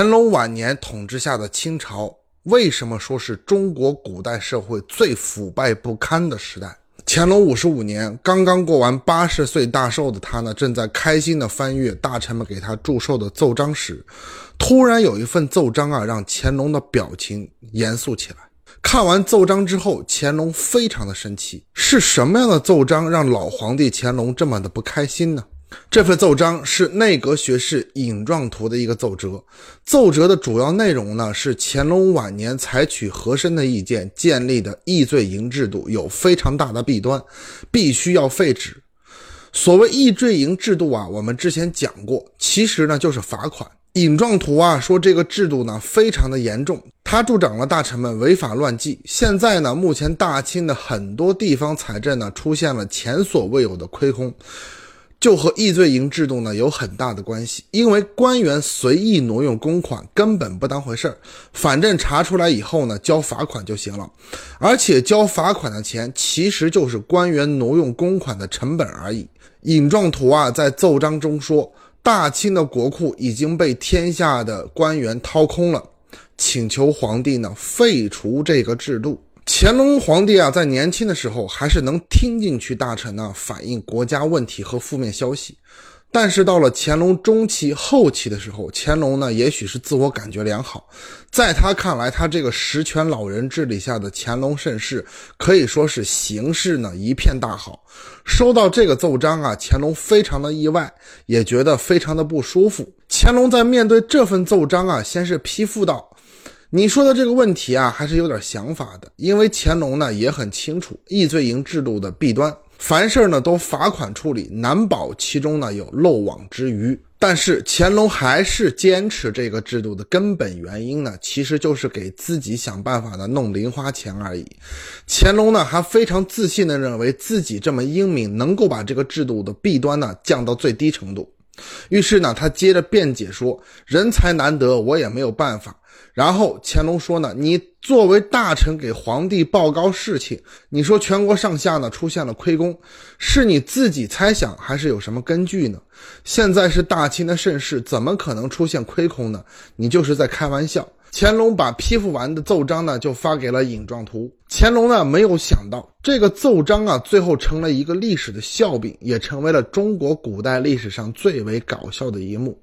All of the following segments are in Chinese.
乾隆晚年统治下的清朝，为什么说是中国古代社会最腐败不堪的时代？乾隆五十五年，刚刚过完八十岁大寿的他呢，正在开心的翻阅大臣们给他祝寿的奏章时，突然有一份奏章啊，让乾隆的表情严肃起来。看完奏章之后，乾隆非常的生气，是什么样的奏章让老皇帝乾隆这么的不开心呢？这份奏章是内阁学士尹壮图的一个奏折，奏折的主要内容呢是乾隆晚年采取和珅的意见建立的议罪营制度有非常大的弊端，必须要废止。所谓议罪营制度啊，我们之前讲过，其实呢就是罚款。尹壮图啊说这个制度呢非常的严重，他助长了大臣们违法乱纪。现在呢，目前大清的很多地方财政呢出现了前所未有的亏空。就和议罪营制度呢有很大的关系，因为官员随意挪用公款根本不当回事儿，反正查出来以后呢交罚款就行了，而且交罚款的钱其实就是官员挪用公款的成本而已。尹壮图啊在奏章中说，大清的国库已经被天下的官员掏空了，请求皇帝呢废除这个制度。乾隆皇帝啊，在年轻的时候还是能听进去大臣呢反映国家问题和负面消息，但是到了乾隆中期后期的时候，乾隆呢也许是自我感觉良好，在他看来，他这个实权老人治理下的乾隆盛世可以说是形势呢一片大好。收到这个奏章啊，乾隆非常的意外，也觉得非常的不舒服。乾隆在面对这份奏章啊，先是批复道。你说的这个问题啊，还是有点想法的。因为乾隆呢也很清楚议罪营制度的弊端，凡事呢都罚款处理，难保其中呢有漏网之鱼。但是乾隆还是坚持这个制度的根本原因呢，其实就是给自己想办法的弄零花钱而已。乾隆呢还非常自信的认为自己这么英明，能够把这个制度的弊端呢降到最低程度。于是呢，他接着辩解说：“人才难得，我也没有办法。”然后乾隆说呢：“你作为大臣给皇帝报告事情，你说全国上下呢出现了亏空，是你自己猜想还是有什么根据呢？现在是大清的盛世，怎么可能出现亏空呢？你就是在开玩笑。”乾隆把批复完的奏章呢，就发给了尹壮图。乾隆呢，没有想到这个奏章啊，最后成了一个历史的笑柄，也成为了中国古代历史上最为搞笑的一幕。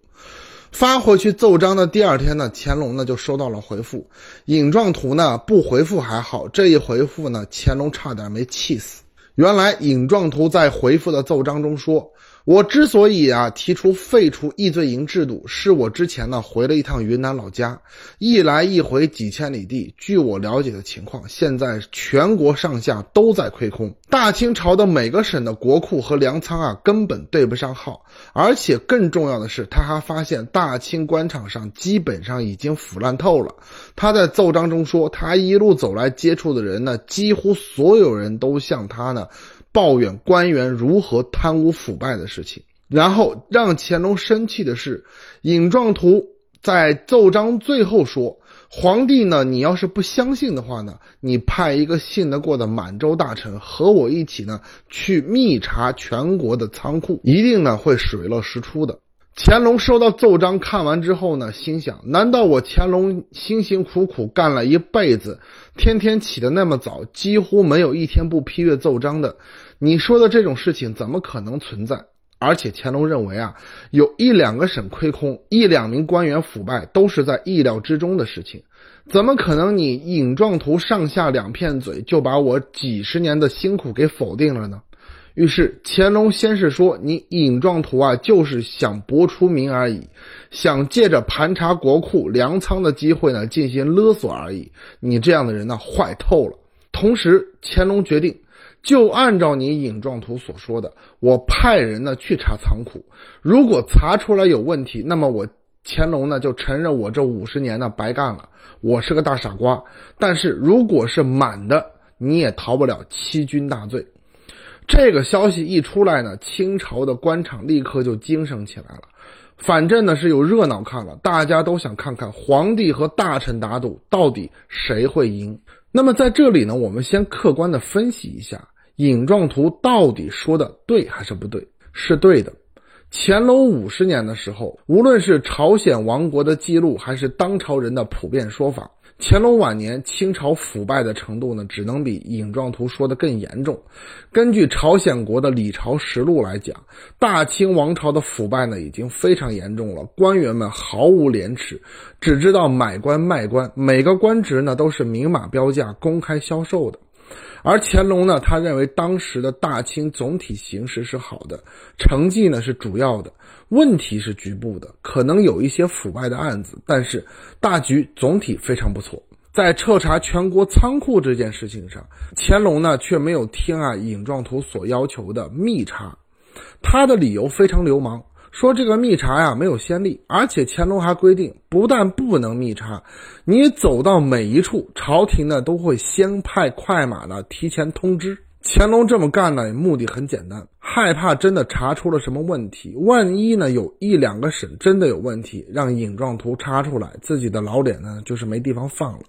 发回去奏章的第二天呢，乾隆呢就收到了回复。尹壮图呢不回复还好，这一回复呢，乾隆差点没气死。原来尹壮图在回复的奏章中说。我之所以啊提出废除议罪营制度，是我之前呢回了一趟云南老家，一来一回几千里地。据我了解的情况，现在全国上下都在亏空，大清朝的每个省的国库和粮仓啊根本对不上号，而且更重要的是，他还发现大清官场上基本上已经腐烂透了。他在奏章中说，他一路走来接触的人呢，几乎所有人都向他呢。抱怨官员如何贪污腐败的事情，然后让乾隆生气的是，尹壮图在奏章最后说：“皇帝呢，你要是不相信的话呢，你派一个信得过的满洲大臣和我一起呢，去密查全国的仓库，一定呢会水落石出的。”乾隆收到奏章，看完之后呢，心想：难道我乾隆辛辛苦苦干了一辈子，天天起得那么早，几乎没有一天不批阅奏章的？你说的这种事情怎么可能存在？而且乾隆认为啊，有一两个省亏空，一两名官员腐败，都是在意料之中的事情。怎么可能你尹壮图上下两片嘴就把我几十年的辛苦给否定了呢？于是乾隆先是说：“你尹壮图啊，就是想博出名而已，想借着盘查国库粮仓的机会呢，进行勒索而已。你这样的人呢，坏透了。”同时，乾隆决定，就按照你尹壮图所说的，我派人呢去查仓库，如果查出来有问题，那么我乾隆呢就承认我这五十年呢白干了，我是个大傻瓜。但是如果是满的，你也逃不了欺君大罪。这个消息一出来呢，清朝的官场立刻就精神起来了。反正呢是有热闹看了，大家都想看看皇帝和大臣打赌到底谁会赢。那么在这里呢，我们先客观的分析一下，尹壮图到底说的对还是不对？是对的。乾隆五十年的时候，无论是朝鲜王国的记录，还是当朝人的普遍说法，乾隆晚年清朝腐败的程度呢，只能比尹状图说的更严重。根据朝鲜国的《李朝实录》来讲，大清王朝的腐败呢，已经非常严重了，官员们毫无廉耻，只知道买官卖官，每个官职呢都是明码标价、公开销售的。而乾隆呢，他认为当时的大清总体形势是好的，成绩呢是主要的，问题是局部的，可能有一些腐败的案子，但是大局总体非常不错。在彻查全国仓库这件事情上，乾隆呢却没有听啊尹壮图所要求的密查，他的理由非常流氓。说这个密查呀没有先例，而且乾隆还规定，不但不能密查，你走到每一处，朝廷呢都会先派快马呢提前通知。乾隆这么干呢，目的很简单，害怕真的查出了什么问题，万一呢有一两个省真的有问题，让尹状图查出来，自己的老脸呢就是没地方放了，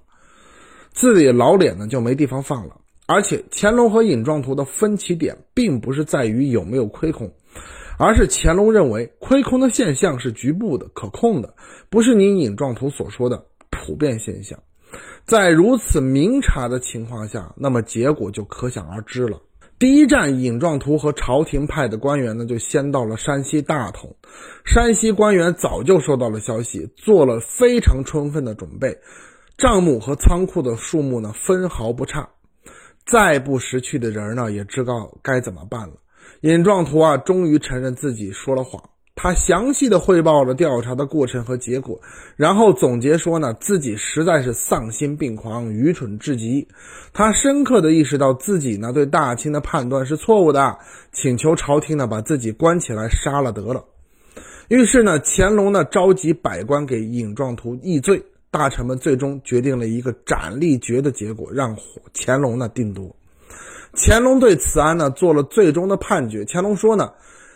自己老脸呢就没地方放了。而且乾隆和尹状图的分歧点，并不是在于有没有亏空。而是乾隆认为亏空的现象是局部的、可控的，不是您尹状图所说的普遍现象。在如此明察的情况下，那么结果就可想而知了。第一站，尹状图和朝廷派的官员呢，就先到了山西大同。山西官员早就收到了消息，做了非常充分的准备，账目和仓库的数目呢，分毫不差。再不识趣的人呢，也知道该怎么办了。尹壮图啊，终于承认自己说了谎。他详细的汇报了调查的过程和结果，然后总结说呢，自己实在是丧心病狂、愚蠢至极。他深刻的意识到自己呢对大清的判断是错误的，请求朝廷呢把自己关起来杀了得了。于是呢，乾隆呢召集百官给尹壮图议罪，大臣们最终决定了一个斩立决的结果，让乾隆呢定夺。乾隆对此案呢做了最终的判决。乾隆说呢，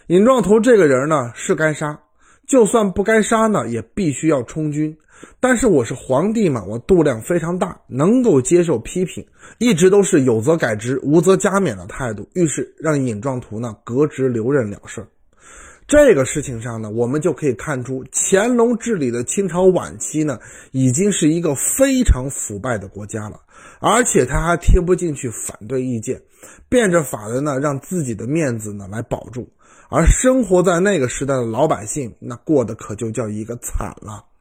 尹壮图这个人呢是该杀，就算不该杀呢，也必须要充军。但是我是皇帝嘛，我度量非常大，能够接受批评，一直都是有则改之，无则加勉的态度。于是让尹壮图呢革职留任了事。这个事情上呢，我们就可以看出，乾隆治理的清朝晚期呢，已经是一个非常腐败的国家了，而且他还听不进去反对意见，变着法的呢，让自己的面子呢来保住，而生活在那个时代的老百姓，那过得可就叫一个惨了。